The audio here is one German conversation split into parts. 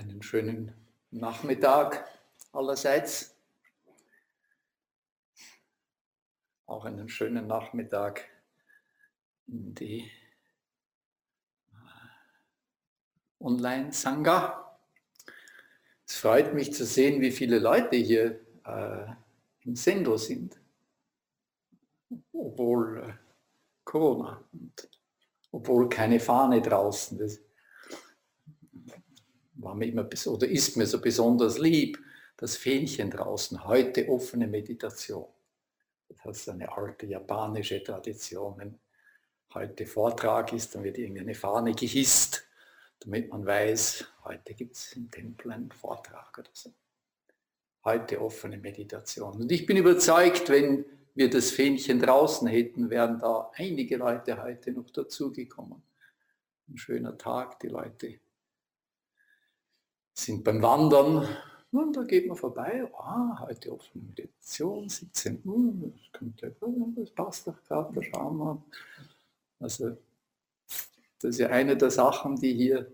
Einen schönen Nachmittag allerseits. Auch einen schönen Nachmittag in die äh, Online-Sangha. Es freut mich zu sehen, wie viele Leute hier äh, im Sendo sind, obwohl äh, Corona und obwohl keine Fahne draußen ist war mir immer oder ist mir so besonders lieb, das Fähnchen draußen, heute offene Meditation. Das ist eine alte japanische Tradition. Wenn heute Vortrag ist, dann wird irgendeine Fahne gehisst, damit man weiß, heute gibt es im Tempel einen Vortrag oder so. Heute offene Meditation. Und ich bin überzeugt, wenn wir das Fähnchen draußen hätten, wären da einige Leute heute noch dazugekommen. Ein schöner Tag, die Leute sind beim Wandern und da geht man vorbei, ah, heute offene Meditation, 17 Uhr, das, könnte, das passt doch gerade, da schauen wir. Also das ist ja eine der Sachen, die hier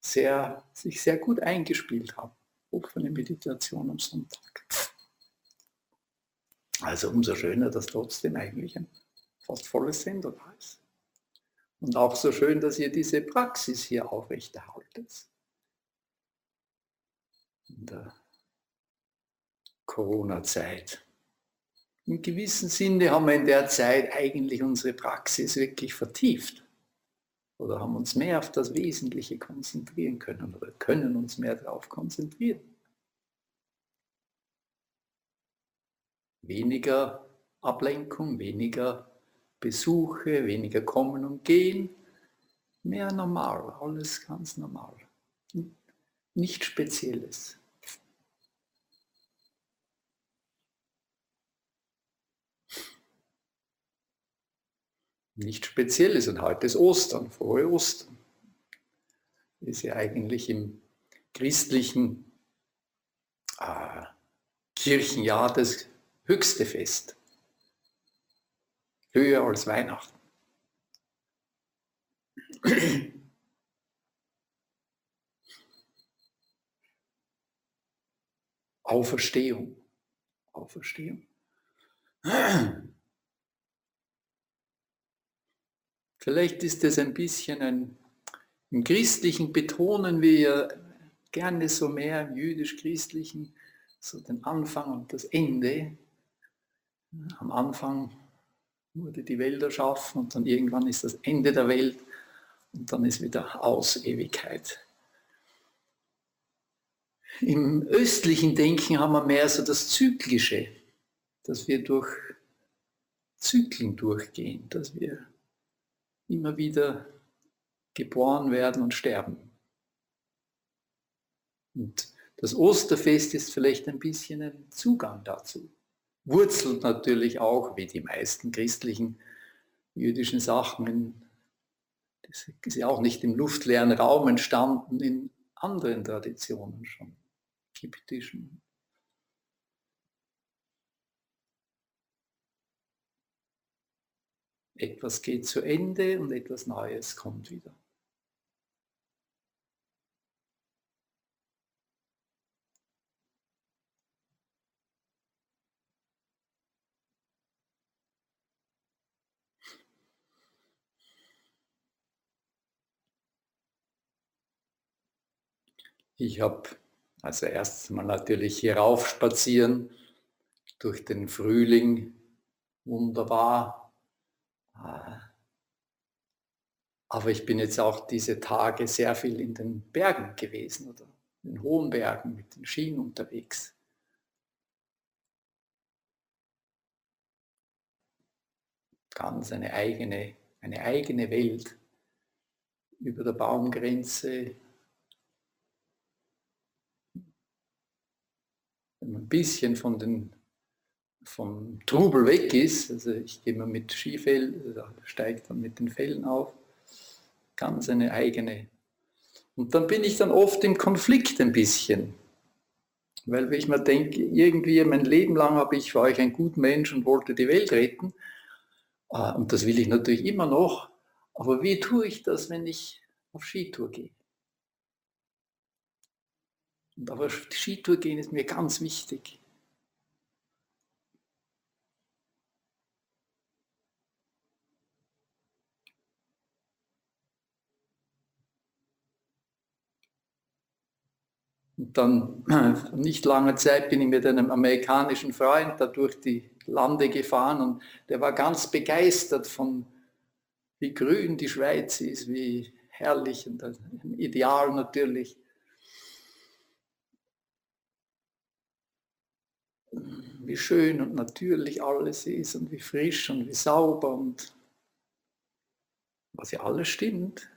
sehr, sich sehr gut eingespielt haben. Offene Meditation am Sonntag. Also umso schöner, dass trotzdem eigentlich ein fast volles Sender da ist. Und auch so schön, dass ihr diese Praxis hier aufrechterhaltet in der Corona-Zeit. Im gewissen Sinne haben wir in der Zeit eigentlich unsere Praxis wirklich vertieft oder haben uns mehr auf das Wesentliche konzentrieren können oder können uns mehr darauf konzentrieren. Weniger Ablenkung, weniger Besuche, weniger kommen und gehen, mehr normal, alles ganz normal nicht Spezielles. Nicht Spezielles und heute ist Ostern, frohe Ostern. Ist ja eigentlich im christlichen äh, Kirchenjahr das höchste Fest. Höher als Weihnachten. Auferstehung. Auferstehung. Vielleicht ist es ein bisschen ein, im Christlichen betonen wir gerne so mehr im jüdisch-christlichen, so den Anfang und das Ende. Am Anfang wurde die Welt erschaffen und dann irgendwann ist das Ende der Welt und dann ist wieder Aus Ewigkeit. Im östlichen Denken haben wir mehr so das Zyklische, dass wir durch Zyklen durchgehen, dass wir immer wieder geboren werden und sterben. Und das Osterfest ist vielleicht ein bisschen ein Zugang dazu. Wurzelt natürlich auch, wie die meisten christlichen jüdischen Sachen, das ist ja auch nicht im luftleeren Raum entstanden, in anderen Traditionen schon ägyptischen. Etwas geht zu Ende und etwas Neues kommt wieder. Ich habe also erst mal natürlich hier rauf spazieren durch den Frühling, wunderbar. Ah. Aber ich bin jetzt auch diese Tage sehr viel in den Bergen gewesen oder in den hohen Bergen mit den Schienen unterwegs. Ganz eine eigene, eine eigene Welt über der Baumgrenze, wenn man ein bisschen von den, vom Trubel weg ist, also ich gehe mal mit Skifell, steigt dann mit den Fellen auf, ganz eine eigene. Und dann bin ich dann oft im Konflikt ein bisschen, weil ich mir denke, irgendwie mein Leben lang habe ich, war ich ein guter Mensch und wollte die Welt retten. Ah, und das will ich natürlich immer noch. Aber wie tue ich das, wenn ich auf Skitour gehe? Und aber Skitour gehen ist mir ganz wichtig. Und dann, nicht lange Zeit, bin ich mit einem amerikanischen Freund da durch die Lande gefahren und der war ganz begeistert von, wie grün die Schweiz ist, wie herrlich und Ideal natürlich. Wie schön und natürlich alles ist und wie frisch und wie sauber und was ja alles stimmt.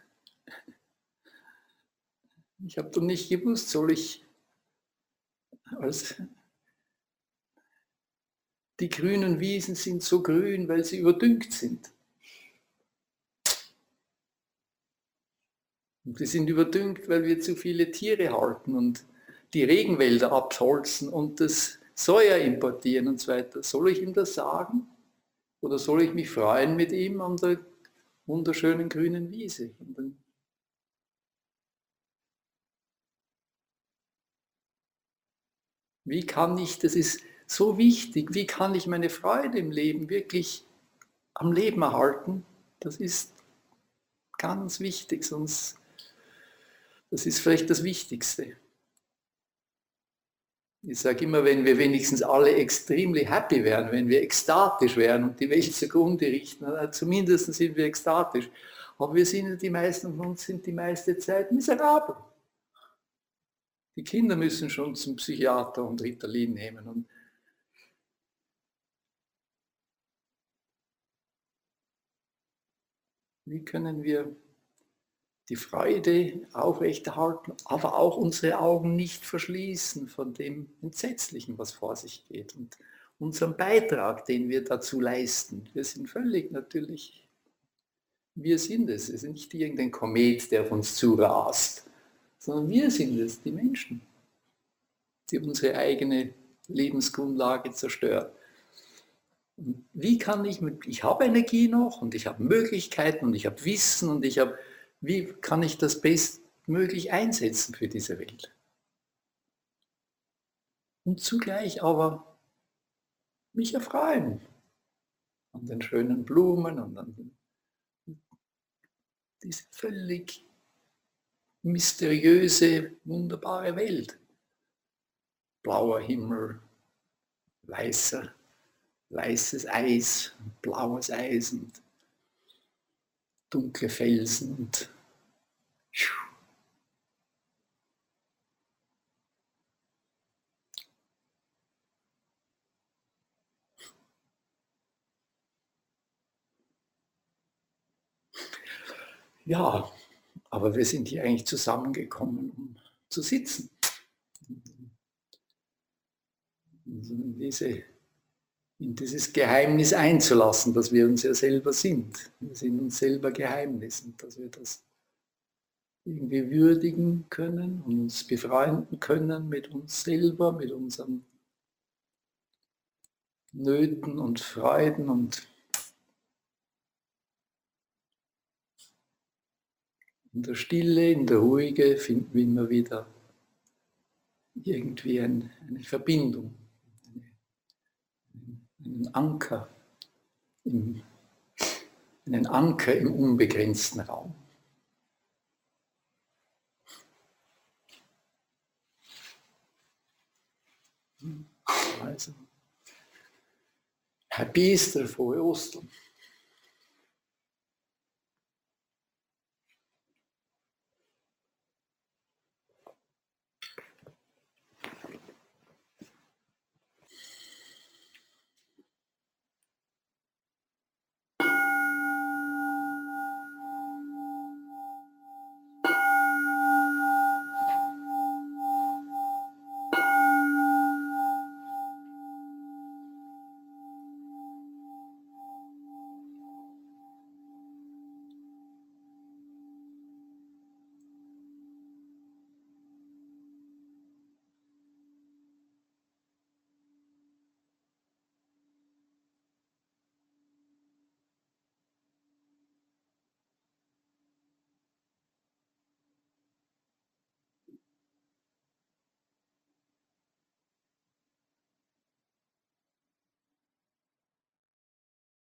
Ich habe dann nicht gewusst, soll ich als die grünen Wiesen sind so grün, weil sie überdüngt sind. Die sind überdüngt, weil wir zu viele Tiere halten und die Regenwälder abholzen und das Soja importieren und so weiter. Soll ich ihm das sagen? Oder soll ich mich freuen mit ihm an der wunderschönen grünen Wiese? Wie kann ich, das ist so wichtig, wie kann ich meine Freude im Leben wirklich am Leben erhalten? Das ist ganz wichtig, sonst, das ist vielleicht das Wichtigste. Ich sage immer, wenn wir wenigstens alle extremely happy wären, wenn wir ekstatisch wären und die Welt zugrunde richten, zumindest sind wir ekstatisch. Aber wir sind die meisten von uns sind die meiste Zeit miserabel. Die Kinder müssen schon zum Psychiater und Ritalin nehmen. Und wie können wir die Freude aufrechterhalten, aber auch unsere Augen nicht verschließen von dem Entsetzlichen, was vor sich geht und unserem Beitrag, den wir dazu leisten. Wir sind völlig natürlich, wir sind es. Es ist nicht irgendein Komet, der auf uns zurast sondern wir sind es, die Menschen, die unsere eigene Lebensgrundlage zerstören. Wie kann ich mit, ich habe Energie noch und ich habe Möglichkeiten und ich habe Wissen und ich habe, wie kann ich das bestmöglich einsetzen für diese Welt? Und zugleich aber mich erfreuen an den schönen Blumen und an diese völlig mysteriöse, wunderbare Welt. Blauer Himmel, weißer, weißes Eis, blaues Eis und dunkle Felsen und ja, aber wir sind hier eigentlich zusammengekommen, um zu sitzen. Diese, in dieses Geheimnis einzulassen, dass wir uns ja selber sind. Wir sind uns selber Geheimnis und dass wir das irgendwie würdigen können und uns befreunden können mit uns selber, mit unseren Nöten und Freuden und In der Stille, in der Ruhige finden wir immer wieder irgendwie ein, eine Verbindung, einen Anker, im, einen Anker im unbegrenzten Raum. Also, Happy Easter, frohe Ostern.